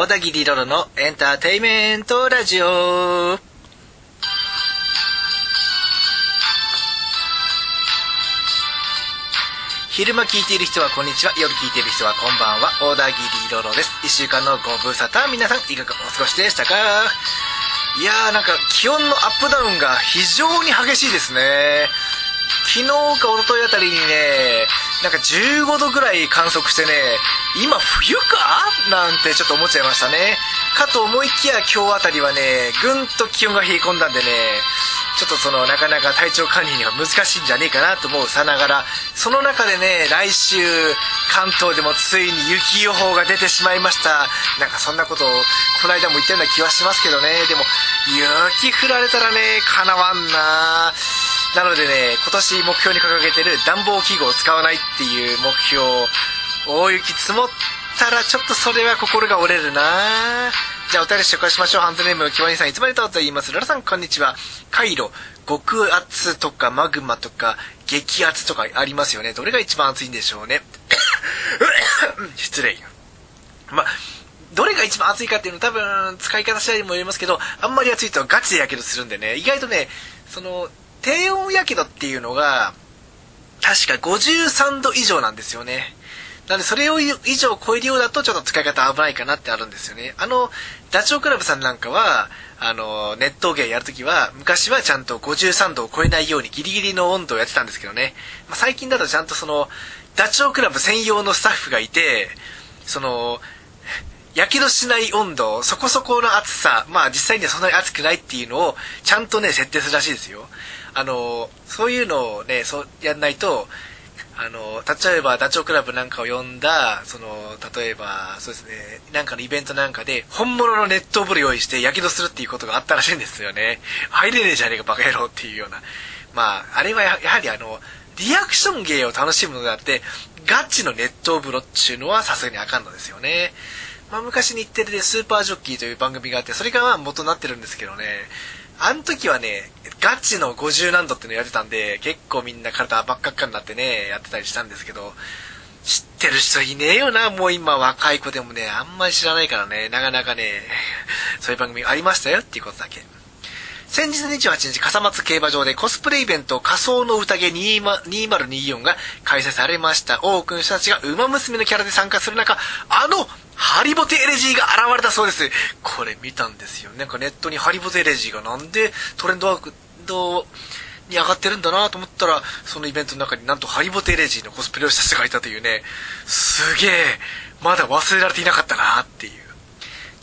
小田切ロロのエンターテイメントラジオ。昼間聞いている人はこんにちは。夜聞いている人はこんばんは。小田切ロロです。1週間のご無沙汰。皆さんいかがお過ごしでしたか？いやーなんか気温のアップダウンが非常に激しいですね。昨日か一昨日あたりにねなんか15度ぐらい観測してね今冬か？なんてちょっと思っちゃいましたね。かと思いきや今日あたりはねぐんと気温が冷え込んだんでねちょっとそのなかなか体調管理には難しいんじゃねえかなと思うさながらその中でね来週関東でもついに雪予報が出てしまいました。なんかそんなことをこの間も言ったような気はしますけどね。でも雪降られたらねかなわんな。ぁなのでね今年目標に掲げてる暖房器具を使わないっていう目標大雪積もったらちょっとそれは心が折れるなじゃあお便り紹介しましょう。ハンドネーム、きわにさん、いつまでとと言います。ララさん、こんにちは。回路、極圧とかマグマとか、激圧とかありますよね。どれが一番熱いんでしょうね。失礼。ま、どれが一番熱いかっていうの多分、使い方次第にもよりますけど、あんまり熱いとガチで火傷するんでね、意外とね、その、低温火傷っていうのが、確か53度以上なんですよね。なんでそれを以上超えるようだとちょっと使い方危ないかなってあるんですよね。あの、ダチョウ倶楽部さんなんかは、あの、熱湯芸やるときは、昔はちゃんと53度を超えないようにギリギリの温度をやってたんですけどね。まあ、最近だとちゃんとその、ダチョウ倶楽部専用のスタッフがいて、その、やけどしない温度、そこそこの暑さ、まあ実際にはそんなに暑くないっていうのを、ちゃんとね、設定するらしいですよ。あの、そういうのをね、そうやんないと、あの、例えばダチョウ倶楽部なんかを呼んだ、その、例えば、そうですね、なんかのイベントなんかで、本物の熱湯風呂用意して、やけどするっていうことがあったらしいんですよね。入れねえじゃねえか、バカ野郎っていうような。まあ、あれはやはりあの、リアクション芸を楽しむのであって、ガチの熱湯風呂っていうのはさすがにあかんのですよね。まあ、昔日テレでスーパージョッキーという番組があって、それが元になってるんですけどね、あの時はね、ガチの50何度っていうのやってたんで、結構みんな体ばっかっかになってね、やってたりしたんですけど、知ってる人いねえよな、もう今若い子でもね、あんまり知らないからね、なかなかね、そういう番組ありましたよっていうことだけ。先日28日、笠松競馬場でコスプレイベント仮想の宴2024が開催されました。多くの人たちが馬娘のキャラで参加する中、あのハリボテエレジーが現れたそうです。これ見たんですよ。なんかネットにハリボテエレジーがなんでトレンドワードに上がってるんだなと思ったら、そのイベントの中になんとハリボテエレジーのコスプレをした人がいたというね、すげえ、まだ忘れられていなかったなっていう。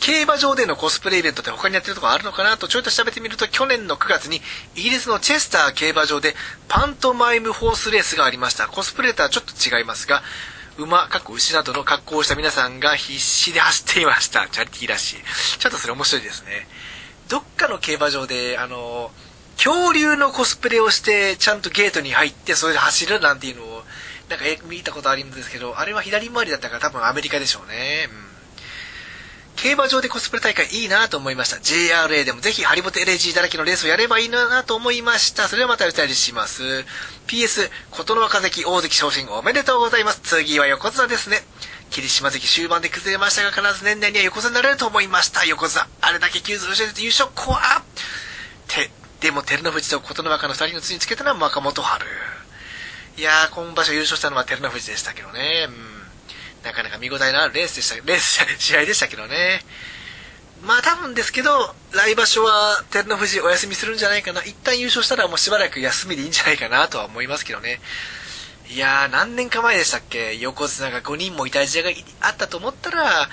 競馬場でのコスプレイベントって他にやってるとこあるのかなとちょいと調べてみると去年の9月にイギリスのチェスター競馬場でパントマイムホースレースがありました。コスプレとはちょっと違いますが、馬、かっこ牛などの格好をした皆さんが必死で走っていました。チャリティーらしい。ちょっとそれ面白いですね。どっかの競馬場で、あの、恐竜のコスプレをして、ちゃんとゲートに入って、それで走るなんていうのを、なんか見たことあるんですけど、あれは左回りだったから多分アメリカでしょうね。うん競馬場でコスプレ大会いいなと思いました。JRA でもぜひハリボテ LG だらけのレースをやればいいなと思いました。それではまたお便りします。PS、琴ノ若関大関昇進おめでとうございます。次は横綱ですね。霧島関終盤で崩れましたが、必ず年内には横綱になれると思いました。横綱、あれだけ急増してて優勝怖ってでも照ノ富士と琴ノ若の二人の次につけたのは若元春。いやー、今場所優勝したのは照ノ富士でしたけどね。うんなかなか見応えのあるレースでした、レース、試合でしたけどね。まあ多分ですけど、来場所は照ノ富士お休みするんじゃないかな。一旦優勝したらもうしばらく休みでいいんじゃないかなとは思いますけどね。いやー、何年か前でしたっけ？横綱が5人もいた時代があったと思ったら、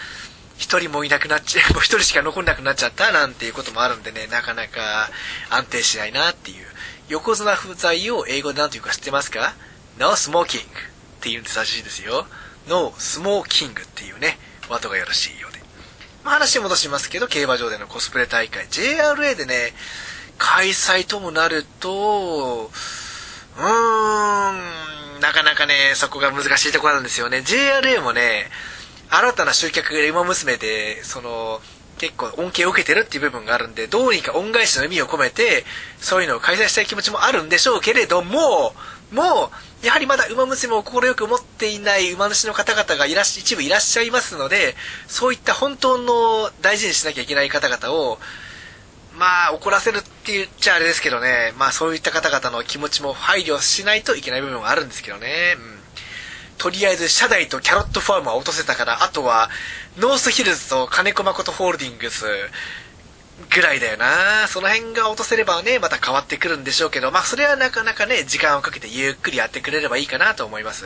1人もいなくなっちゃう、もう1人しか残んなくなっちゃったなんていうこともあるんでね、なかなか安定しないなっていう。横綱不在を英語で何て言うか知ってますか ?No smoking って言うんですらしいですよ。のスモーキングっていうね、ワードがよろしいようで。まあ、話戻しますけど、競馬場でのコスプレ大会、JRA でね、開催ともなると、うーん、なかなかね、そこが難しいところなんですよね。JRA もね、新たな集客が今娘で、その、結構恩恵を受けてるっていう部分があるんで、どうにか恩返しの意味を込めて、そういうのを開催したい気持ちもあるんでしょうけれども、もうやはりまだ馬娘を快く思っていない馬主の方々がいらっし一部いらっしゃいますのでそういった本当の大事にしなきゃいけない方々をまあ怒らせるって言っちゃあれですけどね。まあそういった方々の気持ちも配慮しないといけない部分はあるんですけどね、うん、とりあえず社台とキャロットファームは落とせたからあとはノースヒルズと金子真人ホールディングス。ぐらいだよなその辺が落とせればね、また変わってくるんでしょうけど、まあそれはなかなかね、時間をかけてゆっくりやってくれればいいかなと思います。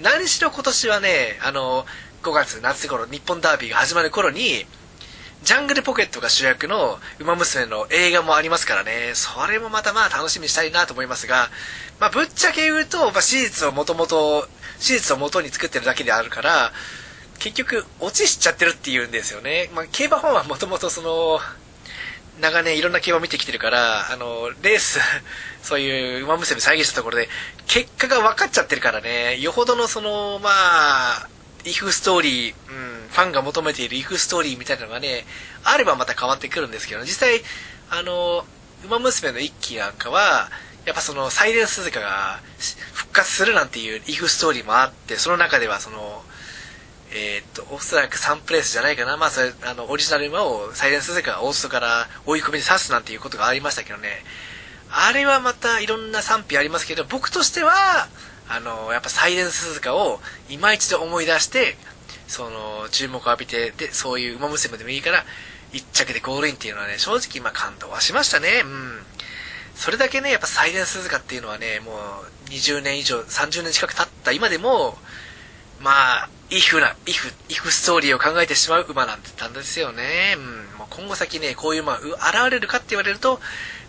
何しろ今年はね、あの、5月夏頃、日本ダービーが始まる頃に、ジャングルポケットが主役の馬娘の映画もありますからね、それもまたまあ楽しみにしたいなと思いますが、まあぶっちゃけ言うと、まあ史実をもともと、史実を元に作ってるだけであるから、結局落ちしちゃってるっていうんですよね。まあ競馬ファンはもともとその、長年いろんな競馬見てきてるから、あの、レース、そういう馬娘再現したところで、結果が分かっちゃってるからね、よほどのその、まあ、イフストーリー、うん、ファンが求めているイフストーリーみたいなのがね、あればまた変わってくるんですけど、実際、あの、馬娘の一期なんかは、やっぱその、サイレンス鈴鹿が復活するなんていうイフストーリーもあって、その中ではその、えー、っと、おそらく3プレイスじゃないかな。まあ、それ、あの、オリジナル馬をサイレンスズカがオーストから追い込みで刺すなんていうことがありましたけどね。あれはまたいろんな賛否ありますけど、僕としては、あの、やっぱサイレンスズカを今一度思い出して、その、注目を浴びて、で、そういう馬娘でもいいから、一着でゴールインっていうのはね、正直、まあ、感動はしましたね。うん。それだけね、やっぱサイレンスズカっていうのはね、もう、20年以上、30年近く経った今でも、まあ、イフな、イフ、イフストーリーを考えてしまう馬なんてたんですよね。うん。もう今後先ね、こういう馬、現れるかって言われると、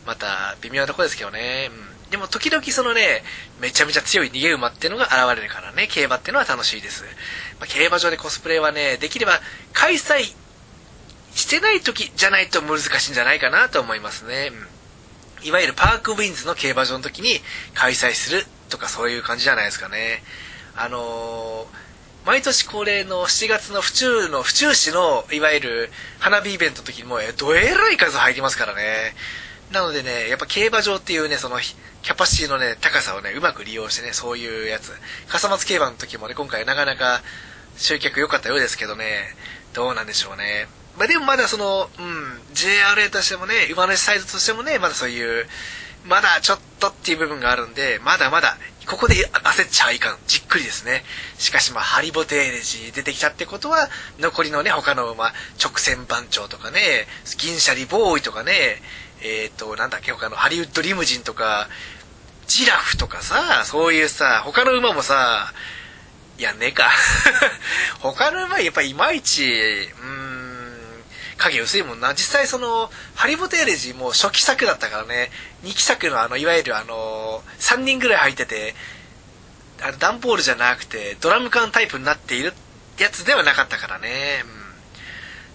また微妙なとこですけどね。うん。でも時々そのね、めちゃめちゃ強い逃げ馬っていうのが現れるからね、競馬っていうのは楽しいです。まあ、競馬場でコスプレはね、できれば開催してない時じゃないと難しいんじゃないかなと思いますね。うん。いわゆるパークウィンズの競馬場の時に開催するとかそういう感じじゃないですかね。あのー毎年恒例の7月の府中の、府中市の、いわゆる花火イベントの時にも、どえらい数入りますからね。なのでね、やっぱ競馬場っていうね、その、キャパシティのね、高さをね、うまく利用してね、そういうやつ。笠松競馬の時もね、今回なかなか集客良かったようですけどね、どうなんでしょうね。まあでもまだその、うん、JRA としてもね、馬主サイドとしてもね、まだそういう、まだちょっとっていう部分があるんで、まだまだここで焦っちゃいかん。じっくりですね。しかしまあ、ハリボテーレジ出てきたってことは、残りのね、他の馬、直線番長とかね、銀シャリボーイとかね、えっ、ー、と、なんだっけ、他のハリウッドリムジンとか、ジラフとかさ、そういうさ、他の馬もさ、やんねえか。他の馬やっぱいまいち、うん、影薄いもんな。実際その、ハリボテーレジーも初期作だったからね、2期作のあの、いわゆるあの、3人ぐらい入ってて、あの、段ボールじゃなくて、ドラム缶タイプになっているやつではなかったからね。うん。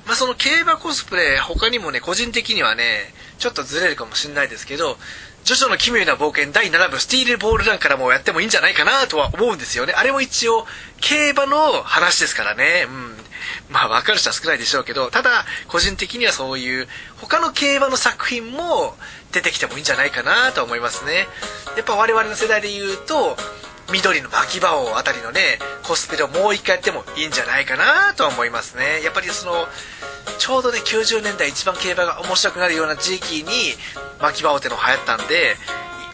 まあ、その競馬コスプレ、他にもね、個人的にはね、ちょっとずれるかもしれないですけど、ジョジョの奇妙な冒険第7部スティールボールランからもやってもいいんじゃないかなとは思うんですよね。あれも一応、競馬の話ですからね。うん。まあ、わかる人は少ないでしょうけど、ただ、個人的にはそういう、他の競馬の作品も出てきてもいいんじゃないかなと思いますね。やっぱ我々の世代で言うと、緑の巻き場王あたりのね、コスプレをもう一回やってもいいんじゃないかなと思いますね。やっぱりその、ちょうどね、90年代一番競馬が面白くなるような時期に、巻き場王っての流行ったんで、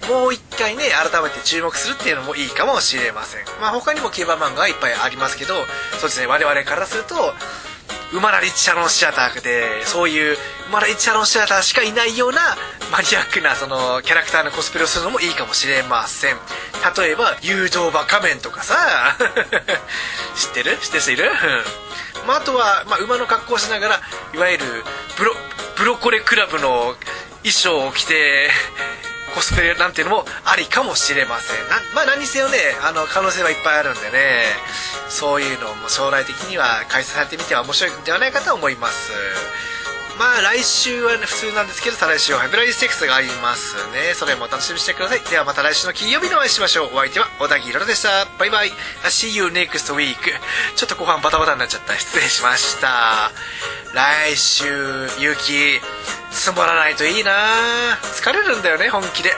もう一回ね、改めて注目するっていうのもいいかもしれません。まあ他にも競馬漫画はいっぱいありますけど、そうですね、我々からすると、馬なりシャロンシアターで、そういう馬なりシャロンシアターしかいないようなマニアックなそのキャラクターのコスプレをするのもいいかもしれません。例えば、誘導馬仮面とかさ、知ってる？知ってる人いる？まあ、あとは、まあ、馬の格好をしながら、いわゆるブロ、ブロコレクラブの衣装を着て、コスプレなんていうのもありかもしれません。なまあ何せよねあの可能性はいっぱいあるんでね。そういうのも将来的には開催されてみては面白いんではないかと思います。まあ来週はね普通なんですけど再来週はフェブラリーステックスがありますね。それも楽しみにしてください。ではまた来週の金曜日にお会いしましょうお相手は小田切ロでした。バイバイ。See you next week ちょっと後半バタバタになっちゃった。失礼しました。来週雪積もらないといいな。疲れるんだよね本気で。